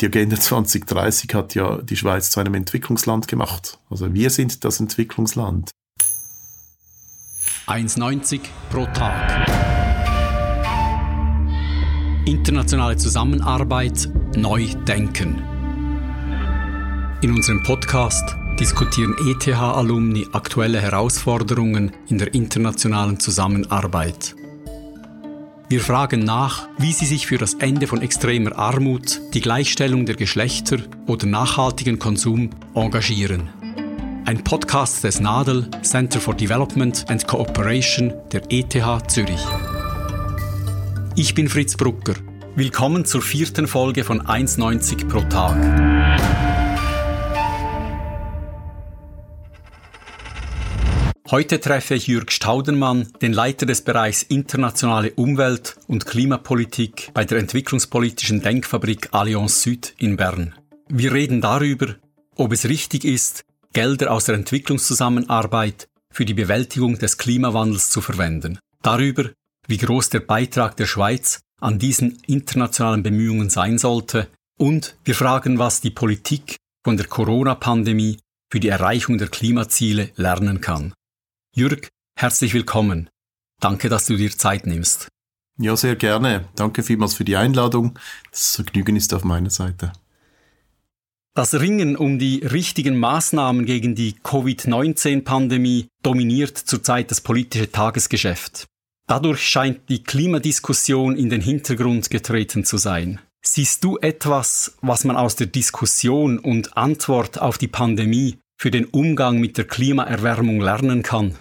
die Agenda 2030 hat ja die Schweiz zu einem Entwicklungsland gemacht. Also wir sind das Entwicklungsland. 1,90 pro Tag. Internationale Zusammenarbeit neu denken. In unserem Podcast diskutieren ETH-Alumni aktuelle Herausforderungen in der internationalen Zusammenarbeit. Wir fragen nach, wie sie sich für das Ende von extremer Armut, die Gleichstellung der Geschlechter oder nachhaltigen Konsum engagieren. Ein Podcast des NADEL Center for Development and Cooperation der ETH Zürich. Ich bin Fritz Brucker. Willkommen zur vierten Folge von 1,90 pro Tag. Heute treffe ich Jürg Staudenmann, den Leiter des Bereichs Internationale Umwelt- und Klimapolitik bei der entwicklungspolitischen Denkfabrik Allianz Süd in Bern. Wir reden darüber, ob es richtig ist, Gelder aus der Entwicklungszusammenarbeit für die Bewältigung des Klimawandels zu verwenden. Darüber, wie groß der Beitrag der Schweiz an diesen internationalen Bemühungen sein sollte. Und wir fragen, was die Politik von der Corona-Pandemie für die Erreichung der Klimaziele lernen kann. Jürg, herzlich willkommen. Danke, dass du dir Zeit nimmst. Ja, sehr gerne. Danke vielmals für die Einladung. Das Vergnügen ist auf meiner Seite. Das Ringen um die richtigen Maßnahmen gegen die Covid-19-Pandemie dominiert zurzeit das politische Tagesgeschäft. Dadurch scheint die Klimadiskussion in den Hintergrund getreten zu sein. Siehst du etwas, was man aus der Diskussion und Antwort auf die Pandemie für den Umgang mit der Klimaerwärmung lernen kann?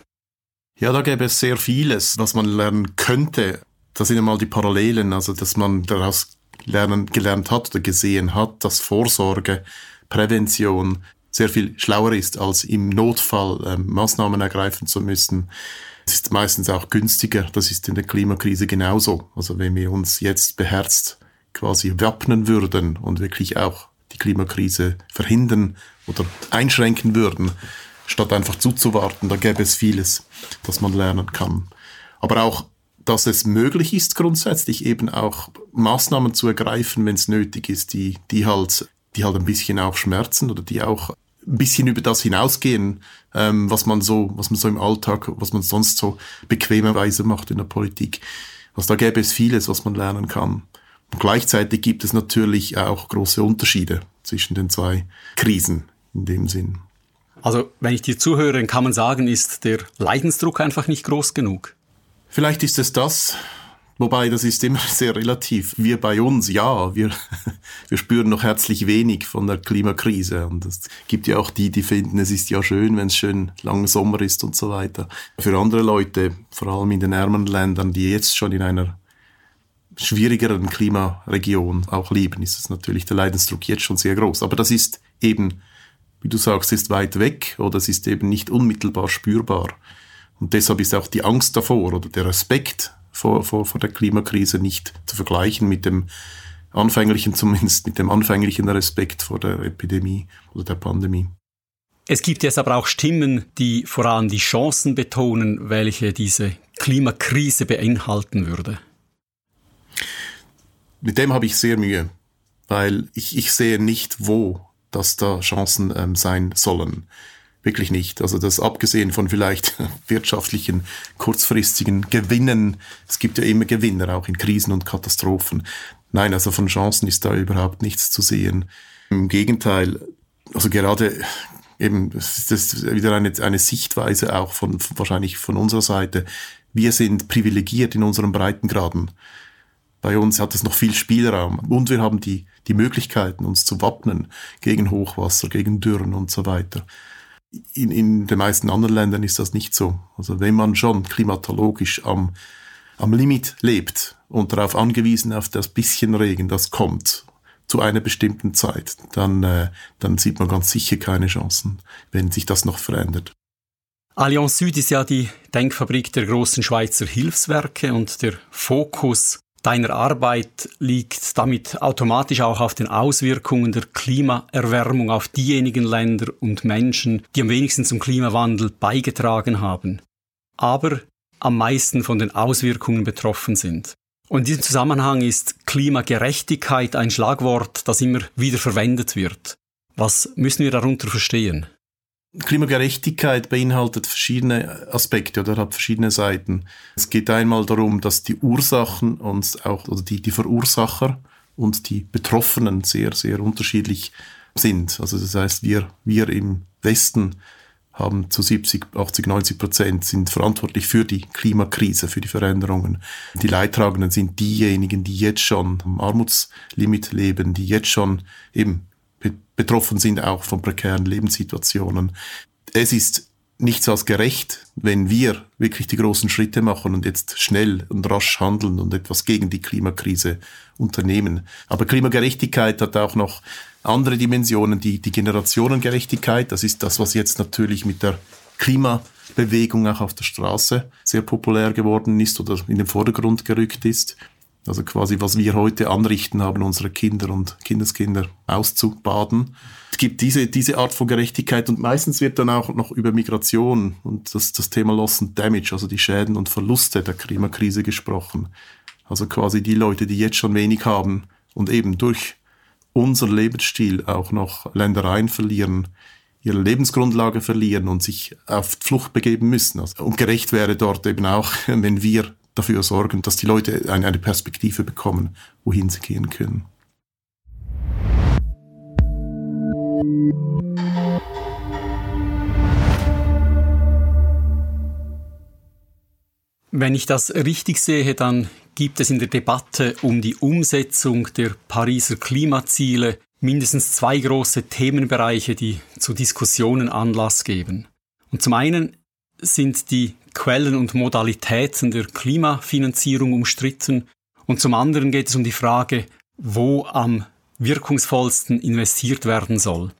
Ja, da gäbe es sehr vieles, was man lernen könnte. Da sind einmal die Parallelen, also dass man daraus lernen, gelernt hat oder gesehen hat, dass Vorsorge, Prävention sehr viel schlauer ist, als im Notfall äh, Maßnahmen ergreifen zu müssen. Es ist meistens auch günstiger. Das ist in der Klimakrise genauso. Also wenn wir uns jetzt beherzt quasi wappnen würden und wirklich auch die Klimakrise verhindern oder einschränken würden, statt einfach zuzuwarten. Da gäbe es vieles, das man lernen kann. Aber auch, dass es möglich ist, grundsätzlich eben auch Maßnahmen zu ergreifen, wenn es nötig ist, die, die halt, die halt ein bisschen auch schmerzen oder die auch ein bisschen über das hinausgehen, ähm, was man so, was man so im Alltag, was man sonst so bequemerweise macht in der Politik. Also da gäbe es vieles, was man lernen kann. Und gleichzeitig gibt es natürlich auch große Unterschiede zwischen den zwei Krisen in dem Sinn. Also, wenn ich dir zuhöre, dann kann man sagen, ist der Leidensdruck einfach nicht groß genug. Vielleicht ist es das, wobei das ist immer sehr relativ. Wir bei uns, ja, wir, wir spüren noch herzlich wenig von der Klimakrise. Und es gibt ja auch die, die finden, es ist ja schön, wenn es schön langer Sommer ist und so weiter. Für andere Leute, vor allem in den ärmeren Ländern, die jetzt schon in einer schwierigeren Klimaregion auch leben, ist es natürlich der Leidensdruck jetzt schon sehr groß. Aber das ist eben, wie du sagst, ist weit weg oder es ist eben nicht unmittelbar spürbar. Und deshalb ist auch die Angst davor oder der Respekt vor, vor, vor der Klimakrise nicht zu vergleichen mit dem anfänglichen, zumindest mit dem anfänglichen Respekt vor der Epidemie oder der Pandemie. Es gibt jetzt aber auch Stimmen, die vor allem die Chancen betonen, welche diese Klimakrise beinhalten würde. Mit dem habe ich sehr Mühe, weil ich, ich sehe nicht, wo dass da Chancen ähm, sein sollen. Wirklich nicht. Also das abgesehen von vielleicht wirtschaftlichen, kurzfristigen Gewinnen. Es gibt ja immer Gewinner, auch in Krisen und Katastrophen. Nein, also von Chancen ist da überhaupt nichts zu sehen. Im Gegenteil, also gerade eben, das ist wieder eine, eine Sichtweise auch von, wahrscheinlich von unserer Seite. Wir sind privilegiert in unseren Breitengraden. Bei uns hat es noch viel Spielraum und wir haben die, die Möglichkeiten, uns zu wappnen gegen Hochwasser, gegen Dürren und so weiter. In, in den meisten anderen Ländern ist das nicht so. Also wenn man schon klimatologisch am, am Limit lebt und darauf angewiesen auf das bisschen Regen, das kommt zu einer bestimmten Zeit, dann, äh, dann sieht man ganz sicher keine Chancen, wenn sich das noch verändert. Allianz Süd ist ja die Denkfabrik der großen Schweizer Hilfswerke und der Fokus deiner Arbeit liegt damit automatisch auch auf den Auswirkungen der Klimaerwärmung auf diejenigen Länder und Menschen, die am wenigsten zum Klimawandel beigetragen haben, aber am meisten von den Auswirkungen betroffen sind. Und in diesem Zusammenhang ist Klimagerechtigkeit ein Schlagwort, das immer wieder verwendet wird. Was müssen wir darunter verstehen? Klimagerechtigkeit beinhaltet verschiedene Aspekte oder hat verschiedene Seiten. Es geht einmal darum, dass die Ursachen und auch oder die, die Verursacher und die Betroffenen sehr, sehr unterschiedlich sind. Also das heißt, wir, wir im Westen haben zu 70, 80, 90 Prozent sind verantwortlich für die Klimakrise, für die Veränderungen. Die Leidtragenden sind diejenigen, die jetzt schon am Armutslimit leben, die jetzt schon eben betroffen sind auch von prekären Lebenssituationen. Es ist nichts als gerecht, wenn wir wirklich die großen Schritte machen und jetzt schnell und rasch handeln und etwas gegen die Klimakrise unternehmen. Aber Klimagerechtigkeit hat auch noch andere Dimensionen, die, die Generationengerechtigkeit. Das ist das, was jetzt natürlich mit der Klimabewegung auch auf der Straße sehr populär geworden ist oder in den Vordergrund gerückt ist. Also quasi, was wir heute anrichten haben, unsere Kinder und Kindeskinder auszubaden. Es gibt diese, diese Art von Gerechtigkeit und meistens wird dann auch noch über Migration und das, das Thema Loss and Damage, also die Schäden und Verluste der Klimakrise gesprochen. Also quasi die Leute, die jetzt schon wenig haben und eben durch unser Lebensstil auch noch Ländereien verlieren, ihre Lebensgrundlage verlieren und sich auf Flucht begeben müssen. Also, und gerecht wäre dort eben auch, wenn wir dafür sorgen, dass die Leute eine, Perspektive bekommen, wohin sie gehen können. Wenn ich das richtig sehe, dann gibt es in der Debatte um die Umsetzung der Pariser Klimaziele mindestens zwei große Themenbereiche, die zu Diskussionen Anlass geben. Und zum einen sind die Quellen und Modalitäten der Klimafinanzierung umstritten und zum anderen geht es um die Frage, wo am wirkungsvollsten investiert werden soll.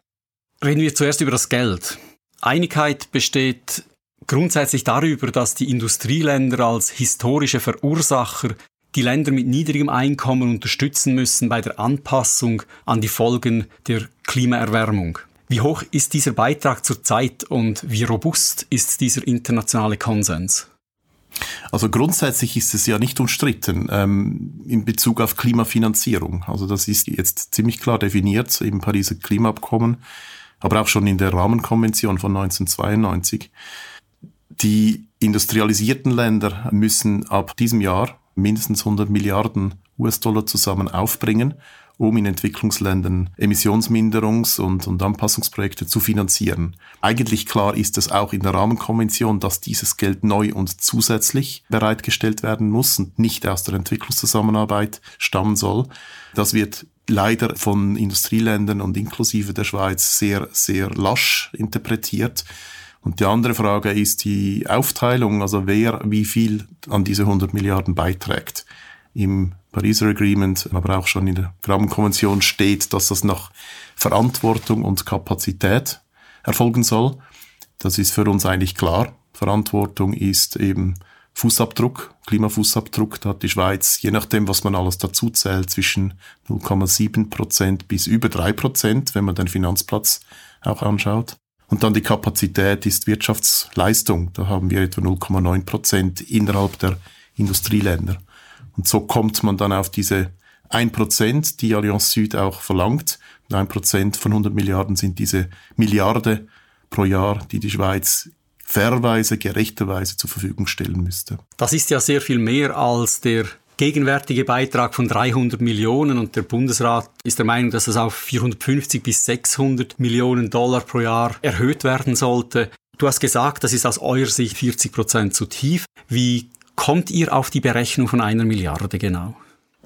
Reden wir zuerst über das Geld. Einigkeit besteht grundsätzlich darüber, dass die Industrieländer als historische Verursacher die Länder mit niedrigem Einkommen unterstützen müssen bei der Anpassung an die Folgen der Klimaerwärmung. Wie hoch ist dieser Beitrag zurzeit und wie robust ist dieser internationale Konsens? Also grundsätzlich ist es ja nicht umstritten ähm, in Bezug auf Klimafinanzierung. Also das ist jetzt ziemlich klar definiert im Pariser Klimaabkommen, aber auch schon in der Rahmenkonvention von 1992. Die industrialisierten Länder müssen ab diesem Jahr mindestens 100 Milliarden US-Dollar zusammen aufbringen, um in Entwicklungsländern Emissionsminderungs- und, und Anpassungsprojekte zu finanzieren. Eigentlich klar ist es auch in der Rahmenkonvention, dass dieses Geld neu und zusätzlich bereitgestellt werden muss und nicht aus der Entwicklungszusammenarbeit stammen soll. Das wird leider von Industrieländern und inklusive der Schweiz sehr, sehr lasch interpretiert. Und die andere Frage ist die Aufteilung, also wer wie viel an diese 100 Milliarden beiträgt. Im Pariser Agreement, aber auch schon in der Grabenkonvention steht, dass das nach Verantwortung und Kapazität erfolgen soll. Das ist für uns eigentlich klar. Verantwortung ist eben Fußabdruck, Klimafußabdruck. Da hat die Schweiz, je nachdem, was man alles dazu zählt, zwischen 0,7 Prozent bis über 3 Prozent, wenn man den Finanzplatz auch anschaut. Und dann die Kapazität ist Wirtschaftsleistung. Da haben wir etwa 0,9 Prozent innerhalb der Industrieländer. Und so kommt man dann auf diese 1 Prozent, die Allianz Süd auch verlangt. Und 1 Prozent von 100 Milliarden sind diese Milliarde pro Jahr, die die Schweiz fairerweise, gerechterweise zur Verfügung stellen müsste. Das ist ja sehr viel mehr als der gegenwärtige Beitrag von 300 Millionen und der Bundesrat ist der Meinung, dass es auf 450 bis 600 Millionen Dollar pro Jahr erhöht werden sollte. Du hast gesagt, das ist aus eurer Sicht 40 Prozent zu tief. Wie kommt ihr auf die Berechnung von einer Milliarde genau?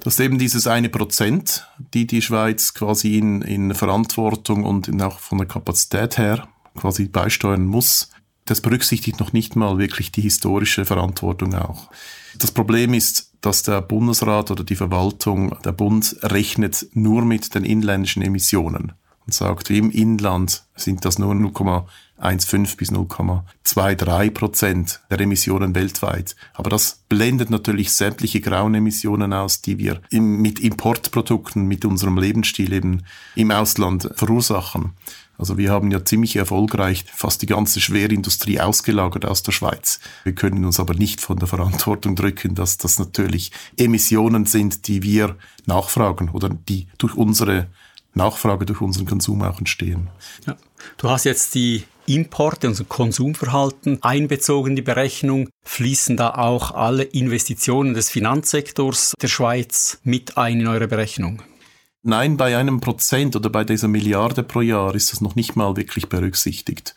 Das ist eben dieses eine Prozent, die die Schweiz quasi in, in Verantwortung und in auch von der Kapazität her quasi beisteuern muss. Das berücksichtigt noch nicht mal wirklich die historische Verantwortung auch. Das Problem ist, dass der Bundesrat oder die Verwaltung, der Bund rechnet nur mit den inländischen Emissionen und sagt, im Inland sind das nur 0,1 1,5 bis 0,23 Prozent der Emissionen weltweit. Aber das blendet natürlich sämtliche grauen Emissionen aus, die wir im, mit Importprodukten, mit unserem Lebensstil eben im Ausland verursachen. Also wir haben ja ziemlich erfolgreich fast die ganze Schwerindustrie ausgelagert aus der Schweiz. Wir können uns aber nicht von der Verantwortung drücken, dass das natürlich Emissionen sind, die wir nachfragen oder die durch unsere Nachfrage, durch unseren Konsum auch entstehen. Ja. Du hast jetzt die Importe, unser Konsumverhalten einbezogen in die Berechnung. Fließen da auch alle Investitionen des Finanzsektors der Schweiz mit ein in eure Berechnung? Nein, bei einem Prozent oder bei dieser Milliarde pro Jahr ist das noch nicht mal wirklich berücksichtigt.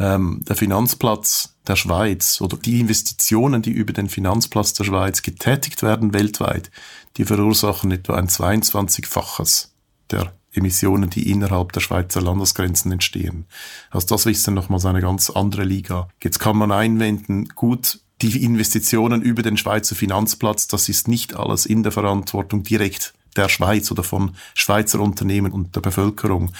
Ähm, der Finanzplatz der Schweiz oder die Investitionen, die über den Finanzplatz der Schweiz getätigt werden weltweit, die verursachen etwa ein 22-faches der Emissionen, die innerhalb der Schweizer Landesgrenzen entstehen. Also das ist dann nochmals eine ganz andere Liga. Jetzt kann man einwenden, gut, die Investitionen über den Schweizer Finanzplatz, das ist nicht alles in der Verantwortung direkt der Schweiz oder von Schweizer Unternehmen und der Bevölkerung.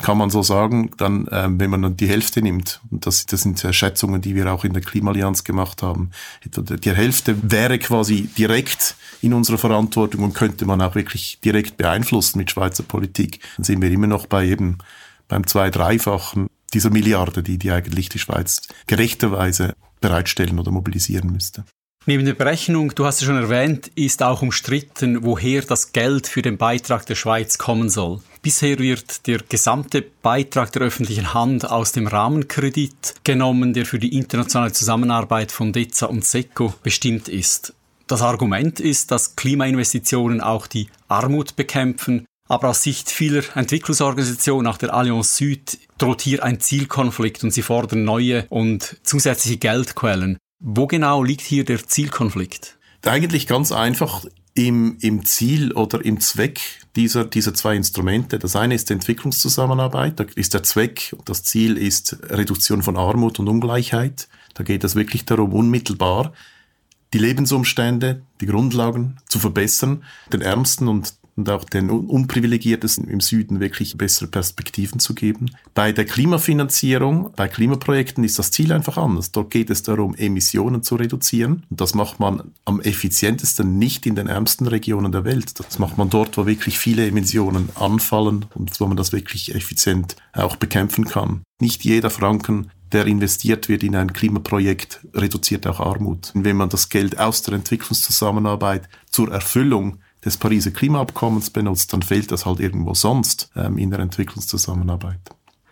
Kann man so sagen, dann, ähm, wenn man dann die Hälfte nimmt, und das, das sind Schätzungen, die wir auch in der Klimaallianz gemacht haben, die Hälfte wäre quasi direkt in unserer Verantwortung und könnte man auch wirklich direkt beeinflussen mit Schweizer Politik, dann sind wir immer noch bei eben beim zwei-, dreifachen dieser Milliarde, die, die eigentlich die Schweiz gerechterweise bereitstellen oder mobilisieren müsste. Neben der Berechnung, du hast es schon erwähnt, ist auch umstritten, woher das Geld für den Beitrag der Schweiz kommen soll. Bisher wird der gesamte Beitrag der öffentlichen Hand aus dem Rahmenkredit genommen, der für die internationale Zusammenarbeit von DEZA und SECO bestimmt ist. Das Argument ist, dass Klimainvestitionen auch die Armut bekämpfen, aber aus Sicht vieler Entwicklungsorganisationen, auch der Allianz Süd, droht hier ein Zielkonflikt und sie fordern neue und zusätzliche Geldquellen. Wo genau liegt hier der Zielkonflikt? Eigentlich ganz einfach im, im Ziel oder im Zweck dieser, dieser zwei Instrumente. Das eine ist Entwicklungszusammenarbeit, da ist der Zweck und das Ziel ist Reduktion von Armut und Ungleichheit. Da geht es wirklich darum, unmittelbar die Lebensumstände, die Grundlagen zu verbessern, den Ärmsten und und auch den Unprivilegiertesten im Süden wirklich bessere Perspektiven zu geben. Bei der Klimafinanzierung, bei Klimaprojekten ist das Ziel einfach anders. Dort geht es darum, Emissionen zu reduzieren. Und das macht man am effizientesten nicht in den ärmsten Regionen der Welt. Das macht man dort, wo wirklich viele Emissionen anfallen und wo man das wirklich effizient auch bekämpfen kann. Nicht jeder Franken der investiert wird in ein Klimaprojekt, reduziert auch Armut. Und wenn man das Geld aus der Entwicklungszusammenarbeit zur Erfüllung des Pariser Klimaabkommens benutzt, dann fehlt das halt irgendwo sonst ähm, in der Entwicklungszusammenarbeit.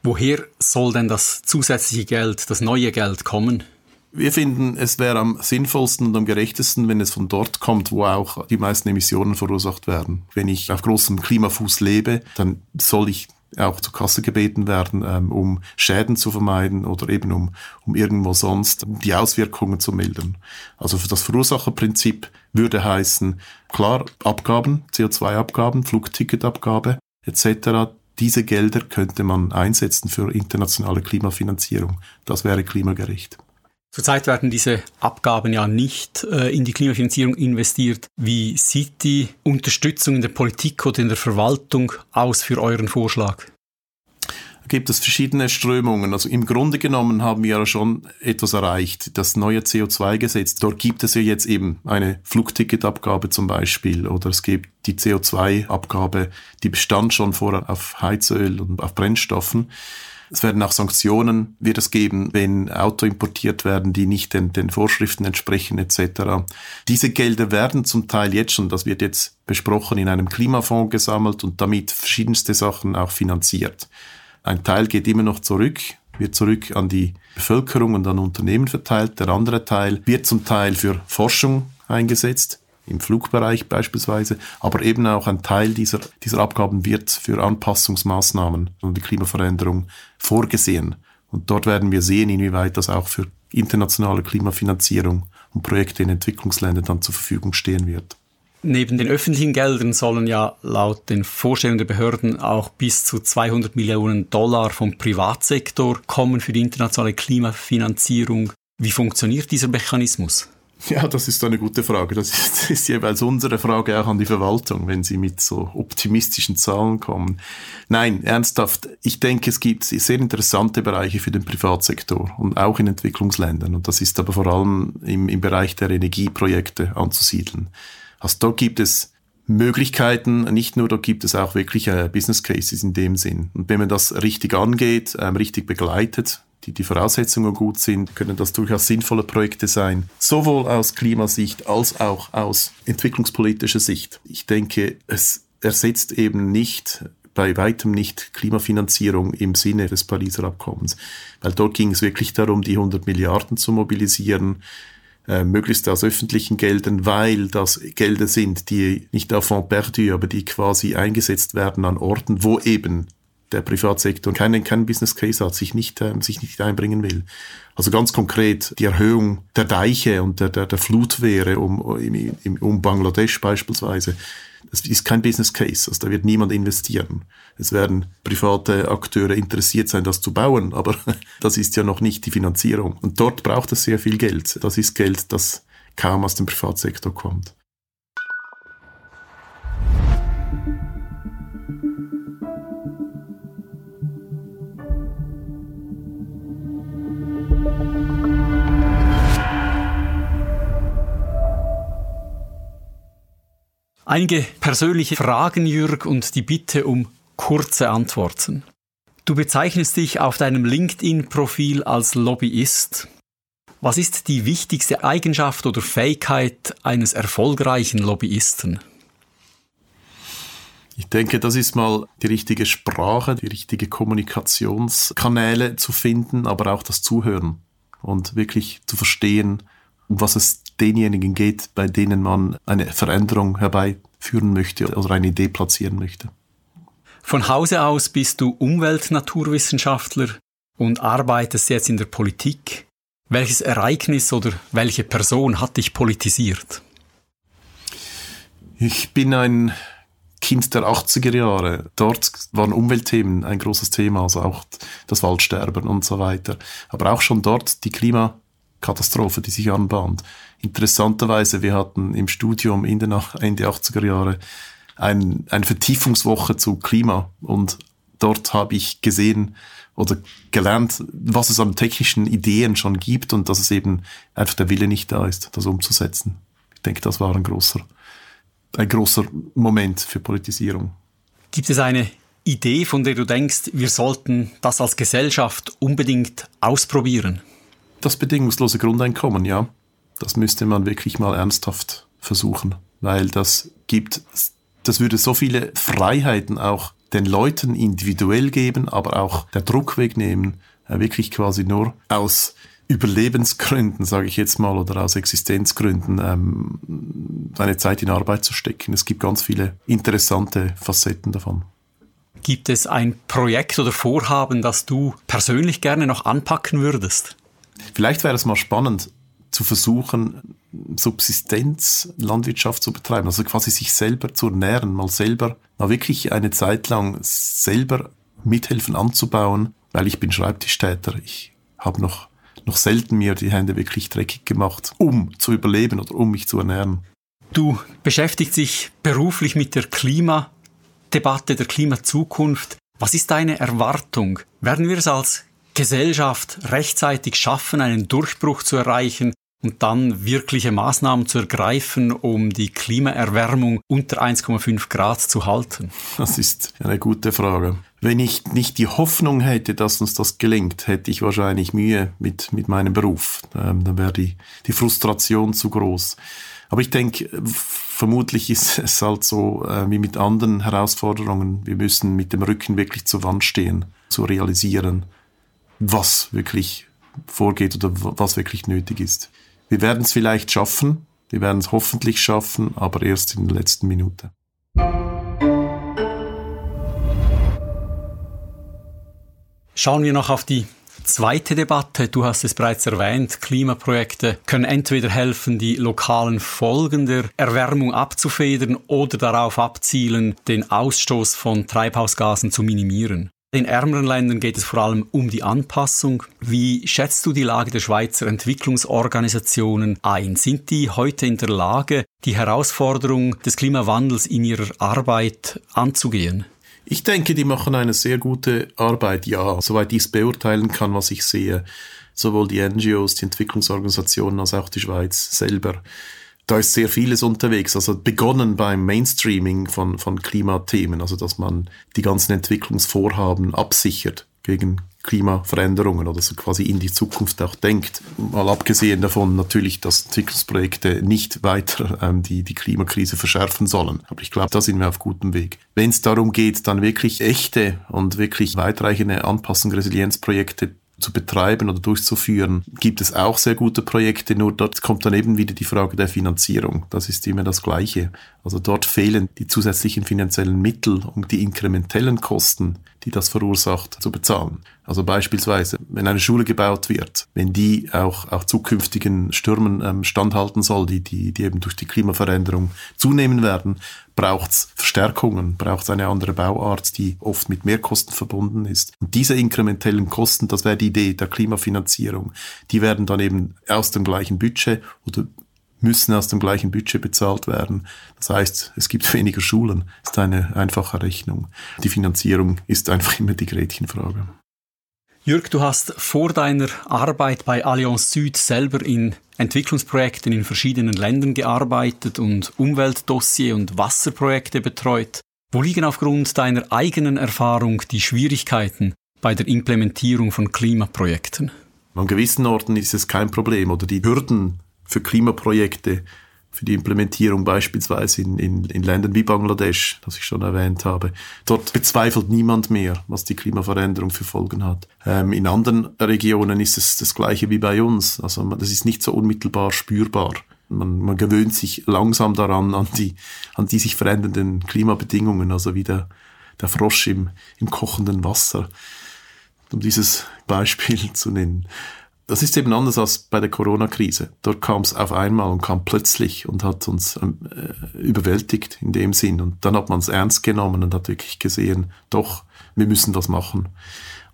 Woher soll denn das zusätzliche Geld, das neue Geld kommen? Wir finden, es wäre am sinnvollsten und am gerechtesten, wenn es von dort kommt, wo auch die meisten Emissionen verursacht werden. Wenn ich auf großem Klimafuß lebe, dann soll ich auch zur Kasse gebeten werden, ähm, um Schäden zu vermeiden oder eben um, um irgendwo sonst die Auswirkungen zu mildern. Also für das Verursacherprinzip würde heißen, klar, Abgaben, CO2-Abgaben, Flugticketabgabe etc., diese Gelder könnte man einsetzen für internationale Klimafinanzierung. Das wäre klimagerecht. Zurzeit werden diese Abgaben ja nicht äh, in die Klimafinanzierung investiert. Wie sieht die Unterstützung in der Politik oder in der Verwaltung aus für euren Vorschlag? Gibt es verschiedene Strömungen. Also im Grunde genommen haben wir ja schon etwas erreicht. Das neue CO2-Gesetz, dort gibt es ja jetzt eben eine Flugticketabgabe zum Beispiel oder es gibt die CO2-Abgabe, die bestand schon vorher auf Heizöl und auf Brennstoffen. Es werden auch Sanktionen wird es geben, wenn Auto importiert werden, die nicht den, den Vorschriften entsprechen etc. Diese Gelder werden zum Teil jetzt schon, das wird jetzt besprochen, in einem Klimafonds gesammelt und damit verschiedenste Sachen auch finanziert. Ein Teil geht immer noch zurück, wird zurück an die Bevölkerung und an Unternehmen verteilt. Der andere Teil wird zum Teil für Forschung eingesetzt im Flugbereich beispielsweise, aber eben auch ein Teil dieser, dieser Abgaben wird für Anpassungsmaßnahmen und die Klimaveränderung vorgesehen. Und dort werden wir sehen, inwieweit das auch für internationale Klimafinanzierung und Projekte in Entwicklungsländern dann zur Verfügung stehen wird. Neben den öffentlichen Geldern sollen ja laut den Vorstellungen der Behörden auch bis zu 200 Millionen Dollar vom Privatsektor kommen für die internationale Klimafinanzierung. Wie funktioniert dieser Mechanismus? Ja, das ist eine gute Frage. Das ist, ist jeweils unsere Frage auch an die Verwaltung, wenn sie mit so optimistischen Zahlen kommen. Nein, ernsthaft, ich denke, es gibt sehr interessante Bereiche für den Privatsektor und auch in Entwicklungsländern. Und das ist aber vor allem im, im Bereich der Energieprojekte anzusiedeln. Also dort gibt es Möglichkeiten, nicht nur, da gibt es auch wirklich äh, Business Cases in dem Sinn. Und wenn man das richtig angeht, ähm, richtig begleitet, die, die Voraussetzungen gut sind, können das durchaus sinnvolle Projekte sein, sowohl aus Klimasicht als auch aus entwicklungspolitischer Sicht. Ich denke, es ersetzt eben nicht bei weitem nicht Klimafinanzierung im Sinne des Pariser Abkommens, weil dort ging es wirklich darum, die 100 Milliarden zu mobilisieren, äh, möglichst aus öffentlichen Geldern, weil das Gelder sind, die nicht auf Fond perdu, aber die quasi eingesetzt werden an Orten, wo eben der Privatsektor keinen, keinen Business Case hat, sich nicht, äh, sich nicht einbringen will. Also ganz konkret die Erhöhung der Deiche und der, der, der Flutwehre um, um, um Bangladesch beispielsweise. Das ist kein Business Case, also da wird niemand investieren. Es werden private Akteure interessiert sein, das zu bauen, aber das ist ja noch nicht die Finanzierung. Und dort braucht es sehr viel Geld. Das ist Geld, das kaum aus dem Privatsektor kommt. Einige persönliche Fragen, Jürg, und die Bitte um kurze Antworten. Du bezeichnest dich auf deinem LinkedIn-Profil als Lobbyist. Was ist die wichtigste Eigenschaft oder Fähigkeit eines erfolgreichen Lobbyisten? Ich denke, das ist mal die richtige Sprache, die richtige Kommunikationskanäle zu finden, aber auch das Zuhören und wirklich zu verstehen, um was es denjenigen geht, bei denen man eine Veränderung herbeiführen möchte oder eine Idee platzieren möchte. Von Hause aus bist du Umweltnaturwissenschaftler und arbeitest jetzt in der Politik. Welches Ereignis oder welche Person hat dich politisiert? Ich bin ein Kind der 80er Jahre. Dort waren Umweltthemen ein großes Thema, also auch das Waldsterben und so weiter. Aber auch schon dort die Klimakatastrophe, die sich anbahnt. Interessanterweise, wir hatten im Studium in den Ende 80er Jahre ein, eine Vertiefungswoche zu Klima und dort habe ich gesehen oder gelernt, was es an technischen Ideen schon gibt und dass es eben einfach der Wille nicht da ist, das umzusetzen. Ich denke, das war ein großer, ein großer Moment für Politisierung. Gibt es eine Idee, von der du denkst, wir sollten das als Gesellschaft unbedingt ausprobieren? Das bedingungslose Grundeinkommen, ja. Das müsste man wirklich mal ernsthaft versuchen, weil das gibt, das würde so viele Freiheiten auch den Leuten individuell geben, aber auch der Druck wegnehmen, äh, wirklich quasi nur aus Überlebensgründen, sage ich jetzt mal, oder aus Existenzgründen ähm, seine Zeit in Arbeit zu stecken. Es gibt ganz viele interessante Facetten davon. Gibt es ein Projekt oder Vorhaben, das du persönlich gerne noch anpacken würdest? Vielleicht wäre es mal spannend, zu versuchen, Subsistenzlandwirtschaft zu betreiben, also quasi sich selber zu ernähren, mal selber, mal wirklich eine Zeit lang selber mithelfen anzubauen, weil ich bin Schreibtischtäter. Ich habe noch, noch selten mir die Hände wirklich dreckig gemacht, um zu überleben oder um mich zu ernähren. Du beschäftigst dich beruflich mit der Klimadebatte, der Klimazukunft. Was ist deine Erwartung? Werden wir es als Gesellschaft rechtzeitig schaffen, einen Durchbruch zu erreichen und dann wirkliche Maßnahmen zu ergreifen, um die Klimaerwärmung unter 1,5 Grad zu halten? Das ist eine gute Frage. Wenn ich nicht die Hoffnung hätte, dass uns das gelingt, hätte ich wahrscheinlich Mühe mit, mit meinem Beruf. Ähm, dann wäre die, die Frustration zu groß. Aber ich denke, vermutlich ist es halt so äh, wie mit anderen Herausforderungen. Wir müssen mit dem Rücken wirklich zur Wand stehen, zu realisieren, was wirklich vorgeht oder was wirklich nötig ist. Wir werden es vielleicht schaffen, wir werden es hoffentlich schaffen, aber erst in der letzten Minute. Schauen wir noch auf die zweite Debatte. Du hast es bereits erwähnt, Klimaprojekte können entweder helfen, die lokalen Folgen der Erwärmung abzufedern oder darauf abzielen, den Ausstoß von Treibhausgasen zu minimieren. In ärmeren Ländern geht es vor allem um die Anpassung. Wie schätzt du die Lage der Schweizer Entwicklungsorganisationen ein? Sind die heute in der Lage, die Herausforderung des Klimawandels in ihrer Arbeit anzugehen? Ich denke, die machen eine sehr gute Arbeit, ja, soweit ich es beurteilen kann, was ich sehe. Sowohl die NGOs, die Entwicklungsorganisationen als auch die Schweiz selber da ist sehr vieles unterwegs. Also begonnen beim Mainstreaming von, von Klimathemen, also dass man die ganzen Entwicklungsvorhaben absichert gegen Klimaveränderungen oder so quasi in die Zukunft auch denkt. Mal abgesehen davon natürlich, dass Entwicklungsprojekte nicht weiter ähm, die, die Klimakrise verschärfen sollen. Aber ich glaube, da sind wir auf gutem Weg. Wenn es darum geht, dann wirklich echte und wirklich weitreichende Anpassung Resilienzprojekte zu betreiben oder durchzuführen, gibt es auch sehr gute Projekte, nur dort kommt dann eben wieder die Frage der Finanzierung. Das ist immer das Gleiche. Also dort fehlen die zusätzlichen finanziellen Mittel, um die inkrementellen Kosten, die das verursacht, zu bezahlen. Also beispielsweise, wenn eine Schule gebaut wird, wenn die auch, auch zukünftigen Stürmen ähm, standhalten soll, die, die, die eben durch die Klimaveränderung zunehmen werden, braucht es Verstärkungen, braucht es eine andere Bauart, die oft mit Mehrkosten verbunden ist. Und diese inkrementellen Kosten, das wäre die Idee der Klimafinanzierung, die werden dann eben aus dem gleichen Budget oder müssen aus dem gleichen Budget bezahlt werden. Das heißt, es gibt weniger Schulen. Das ist eine einfache Rechnung. Die Finanzierung ist einfach immer die Gretchenfrage. Jürg, du hast vor deiner Arbeit bei Allianz Süd selber in Entwicklungsprojekten in verschiedenen Ländern gearbeitet und Umweltdossier und Wasserprojekte betreut. Wo liegen aufgrund deiner eigenen Erfahrung die Schwierigkeiten bei der Implementierung von Klimaprojekten? An gewissen Orten ist es kein Problem oder die Hürden für Klimaprojekte für die Implementierung beispielsweise in, in, in Ländern wie Bangladesch, das ich schon erwähnt habe. Dort bezweifelt niemand mehr, was die Klimaveränderung für Folgen hat. Ähm, in anderen Regionen ist es das gleiche wie bei uns. Also das ist nicht so unmittelbar spürbar. Man, man gewöhnt sich langsam daran, an die, an die sich verändernden Klimabedingungen, also wie der, der Frosch im, im kochenden Wasser, um dieses Beispiel zu nennen. Das ist eben anders als bei der Corona-Krise. Dort kam es auf einmal und kam plötzlich und hat uns ähm, äh, überwältigt in dem Sinn. Und dann hat man es ernst genommen und hat wirklich gesehen, doch, wir müssen das machen.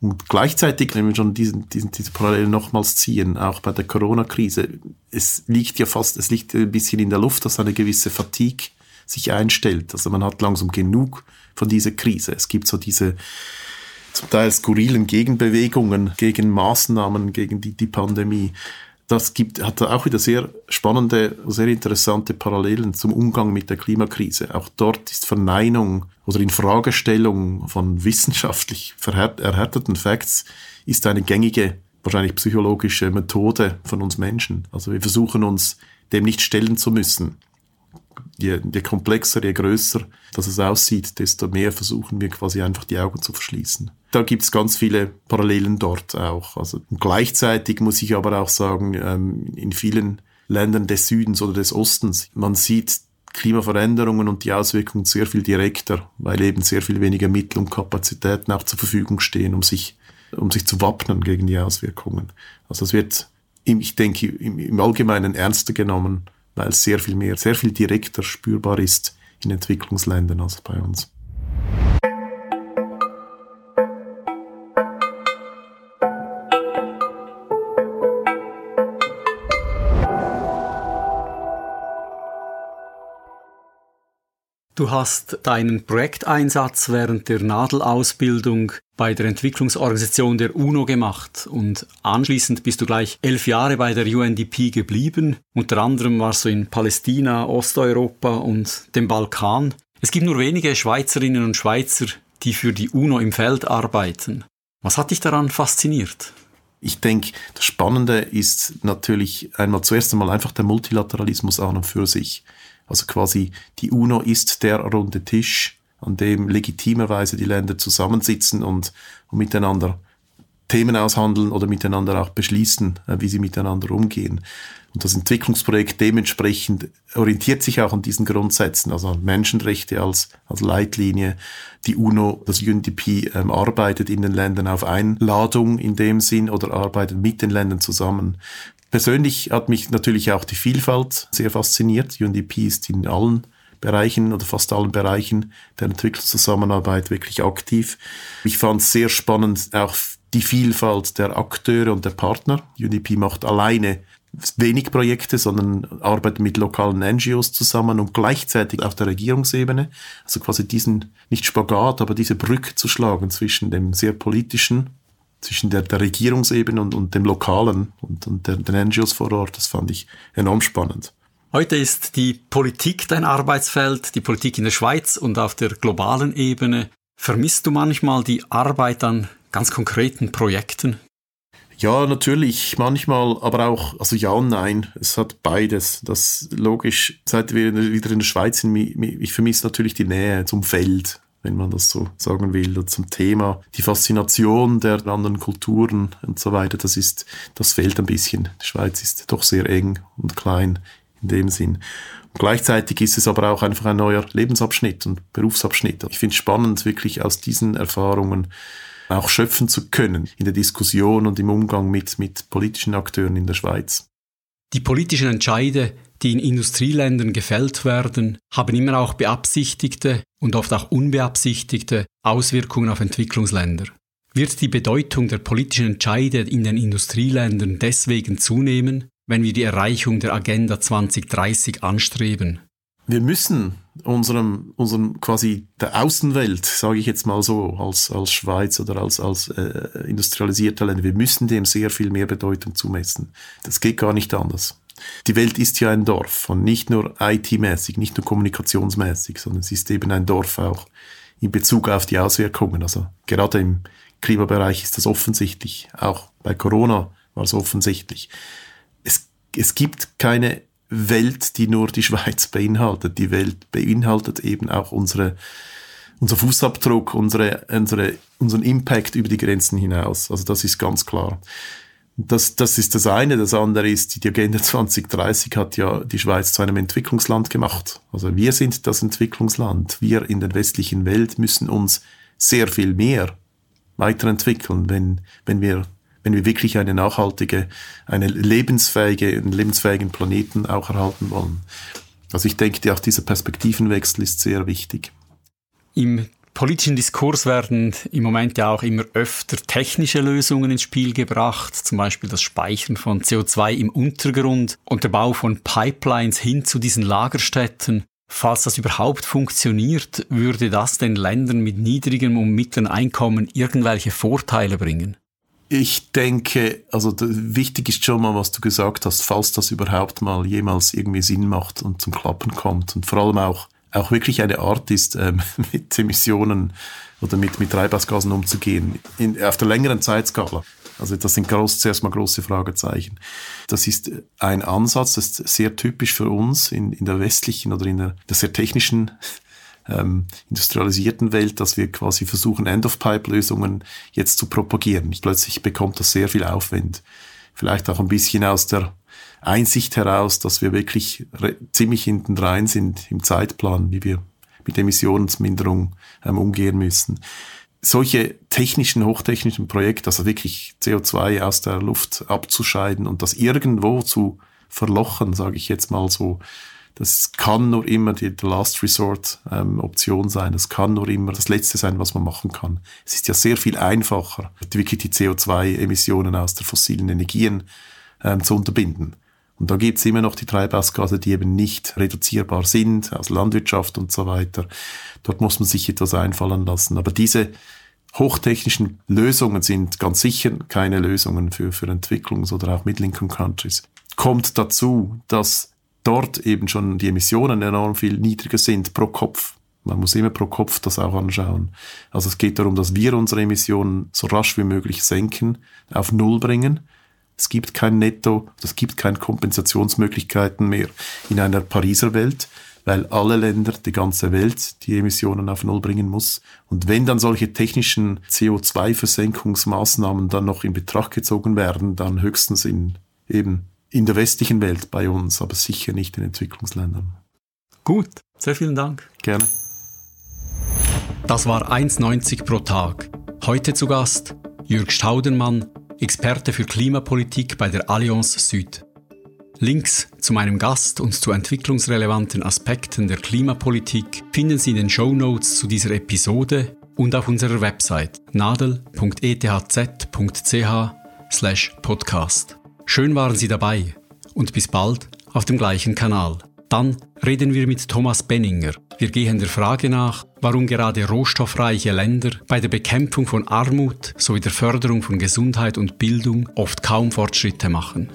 Und gleichzeitig, wenn wir schon diesen, diesen, diese Parallelen nochmals ziehen, auch bei der Corona-Krise, es liegt ja fast, es liegt ein bisschen in der Luft, dass eine gewisse Fatigue sich einstellt. Also man hat langsam genug von dieser Krise. Es gibt so diese, zum Teil skurrilen Gegenbewegungen gegen Maßnahmen gegen die, die Pandemie. Das gibt, hat auch wieder sehr spannende, sehr interessante Parallelen zum Umgang mit der Klimakrise. Auch dort ist Verneinung oder Infragestellung von wissenschaftlich erhärteten Facts ist eine gängige, wahrscheinlich psychologische Methode von uns Menschen. Also wir versuchen uns dem nicht stellen zu müssen je, je komplexer, je größer dass es aussieht, desto mehr versuchen wir quasi einfach die Augen zu verschließen. Da gibt es ganz viele Parallelen dort auch. Also gleichzeitig muss ich aber auch sagen, ähm, in vielen Ländern des Südens oder des Ostens, man sieht Klimaveränderungen und die Auswirkungen sehr viel direkter, weil eben sehr viel weniger Mittel und Kapazitäten auch zur Verfügung stehen, um sich, um sich zu wappnen gegen die Auswirkungen. Also es wird, ich denke, im Allgemeinen ernster genommen weil es sehr viel mehr, sehr viel direkter spürbar ist in Entwicklungsländern als bei uns. Du hast deinen Projekteinsatz während der Nadelausbildung bei der Entwicklungsorganisation der UNO gemacht und anschließend bist du gleich elf Jahre bei der UNDP geblieben. Unter anderem warst du in Palästina, Osteuropa und dem Balkan. Es gibt nur wenige Schweizerinnen und Schweizer, die für die UNO im Feld arbeiten. Was hat dich daran fasziniert? Ich denke, das Spannende ist natürlich einmal zuerst einmal einfach der Multilateralismus an und für sich. Also quasi die UNO ist der runde Tisch, an dem legitimerweise die Länder zusammensitzen und, und miteinander Themen aushandeln oder miteinander auch beschließen, äh, wie sie miteinander umgehen. Und das Entwicklungsprojekt dementsprechend orientiert sich auch an diesen Grundsätzen, also an Menschenrechte als, als Leitlinie. Die UNO, das UNDP, ähm, arbeitet in den Ländern auf Einladung in dem Sinn oder arbeitet mit den Ländern zusammen. Persönlich hat mich natürlich auch die Vielfalt sehr fasziniert. UNDP ist in allen Bereichen oder fast allen Bereichen der Entwicklungszusammenarbeit wirklich aktiv. Ich fand es sehr spannend, auch die Vielfalt der Akteure und der Partner. UNDP macht alleine wenig Projekte, sondern arbeitet mit lokalen NGOs zusammen und gleichzeitig auf der Regierungsebene, also quasi diesen, nicht Spagat, aber diese Brücke zu schlagen zwischen dem sehr politischen, zwischen der, der Regierungsebene und, und dem lokalen und, und der, den NGOs vor Ort, das fand ich enorm spannend. Heute ist die Politik dein Arbeitsfeld, die Politik in der Schweiz und auf der globalen Ebene. Vermisst du manchmal die Arbeit an ganz konkreten Projekten? Ja, natürlich, manchmal, aber auch, also ja und nein, es hat beides. Das logisch, seit wir wieder in der Schweiz sind, ich vermisse natürlich die Nähe zum Feld, wenn man das so sagen will, zum Thema. Die Faszination der anderen Kulturen und so weiter, das ist, das fehlt ein bisschen. Die Schweiz ist doch sehr eng und klein in dem Sinn. Und gleichzeitig ist es aber auch einfach ein neuer Lebensabschnitt und Berufsabschnitt. Ich finde es spannend, wirklich aus diesen Erfahrungen auch schöpfen zu können in der Diskussion und im Umgang mit, mit politischen Akteuren in der Schweiz. Die politischen Entscheide, die in Industrieländern gefällt werden, haben immer auch beabsichtigte und oft auch unbeabsichtigte Auswirkungen auf Entwicklungsländer. Wird die Bedeutung der politischen Entscheide in den Industrieländern deswegen zunehmen, wenn wir die Erreichung der Agenda 2030 anstreben? Wir müssen unserem, unserem quasi der Außenwelt, sage ich jetzt mal so, als, als Schweiz oder als, als äh, industrialisierte Länder, wir müssen dem sehr viel mehr Bedeutung zumessen. Das geht gar nicht anders. Die Welt ist ja ein Dorf und nicht nur IT-mäßig, nicht nur kommunikationsmäßig, sondern es ist eben ein Dorf auch in Bezug auf die Auswirkungen. Also gerade im Klimabereich ist das offensichtlich. Auch bei Corona war es offensichtlich. Es, es gibt keine Welt, die nur die Schweiz beinhaltet. Die Welt beinhaltet eben auch unsere, unser Fußabdruck, unsere, unsere, unseren Impact über die Grenzen hinaus. Also das ist ganz klar. Das, das ist das eine. Das andere ist, die Agenda 2030 hat ja die Schweiz zu einem Entwicklungsland gemacht. Also wir sind das Entwicklungsland. Wir in der westlichen Welt müssen uns sehr viel mehr weiterentwickeln, wenn, wenn wir wenn wir wirklich eine nachhaltige, eine lebensfähige, einen lebensfähigen Planeten auch erhalten wollen. Also ich denke, auch dieser Perspektivenwechsel ist sehr wichtig. Im politischen Diskurs werden im Moment ja auch immer öfter technische Lösungen ins Spiel gebracht, zum Beispiel das Speichern von CO2 im Untergrund und der Bau von Pipelines hin zu diesen Lagerstätten. Falls das überhaupt funktioniert, würde das den Ländern mit niedrigem und mittleren Einkommen irgendwelche Vorteile bringen? Ich denke, also wichtig ist schon mal, was du gesagt hast, falls das überhaupt mal jemals irgendwie Sinn macht und zum Klappen kommt und vor allem auch auch wirklich eine Art ist, ähm, mit Emissionen oder mit, mit Treibhausgasen umzugehen, in, auf der längeren Zeitskala. Also das sind groß, zuerst mal große Fragezeichen. Das ist ein Ansatz, das ist sehr typisch für uns in, in der westlichen oder in der, der sehr technischen ähm, industrialisierten Welt, dass wir quasi versuchen, End-of-Pipe-Lösungen jetzt zu propagieren. Plötzlich bekommt das sehr viel Aufwand. Vielleicht auch ein bisschen aus der Einsicht heraus, dass wir wirklich ziemlich hinten rein sind im Zeitplan, wie wir mit Emissionsminderung ähm, umgehen müssen. Solche technischen, hochtechnischen Projekte, also wirklich CO2 aus der Luft abzuscheiden und das irgendwo zu verlochen, sage ich jetzt mal so, das kann nur immer die, Last Resort ähm, Option sein. Das kann nur immer das Letzte sein, was man machen kann. Es ist ja sehr viel einfacher, wirklich die CO2-Emissionen aus der fossilen Energien ähm, zu unterbinden. Und da gibt's immer noch die Treibhausgase, die eben nicht reduzierbar sind, aus Landwirtschaft und so weiter. Dort muss man sich etwas einfallen lassen. Aber diese hochtechnischen Lösungen sind ganz sicher keine Lösungen für, für Entwicklungs- oder auch Middle-Income-Countries. Kommt dazu, dass dort eben schon die Emissionen enorm viel niedriger sind pro Kopf. Man muss immer pro Kopf das auch anschauen. Also es geht darum, dass wir unsere Emissionen so rasch wie möglich senken, auf Null bringen. Es gibt kein Netto, es gibt keine Kompensationsmöglichkeiten mehr in einer Pariser Welt, weil alle Länder, die ganze Welt die Emissionen auf Null bringen muss. Und wenn dann solche technischen CO2-Versenkungsmaßnahmen dann noch in Betracht gezogen werden, dann höchstens in eben in der westlichen Welt bei uns, aber sicher nicht in Entwicklungsländern. Gut, sehr vielen Dank. Gerne. Das war 1,90 pro Tag. Heute zu Gast Jürg Staudenmann, Experte für Klimapolitik bei der Allianz Süd. Links zu meinem Gast und zu entwicklungsrelevanten Aspekten der Klimapolitik finden Sie in den Show Notes zu dieser Episode und auf unserer Website nadel.ethz.ch/podcast. Schön waren Sie dabei und bis bald auf dem gleichen Kanal. Dann reden wir mit Thomas Benninger. Wir gehen der Frage nach, warum gerade rohstoffreiche Länder bei der Bekämpfung von Armut sowie der Förderung von Gesundheit und Bildung oft kaum Fortschritte machen.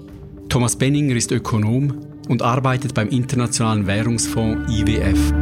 Thomas Benninger ist Ökonom und arbeitet beim Internationalen Währungsfonds IWF.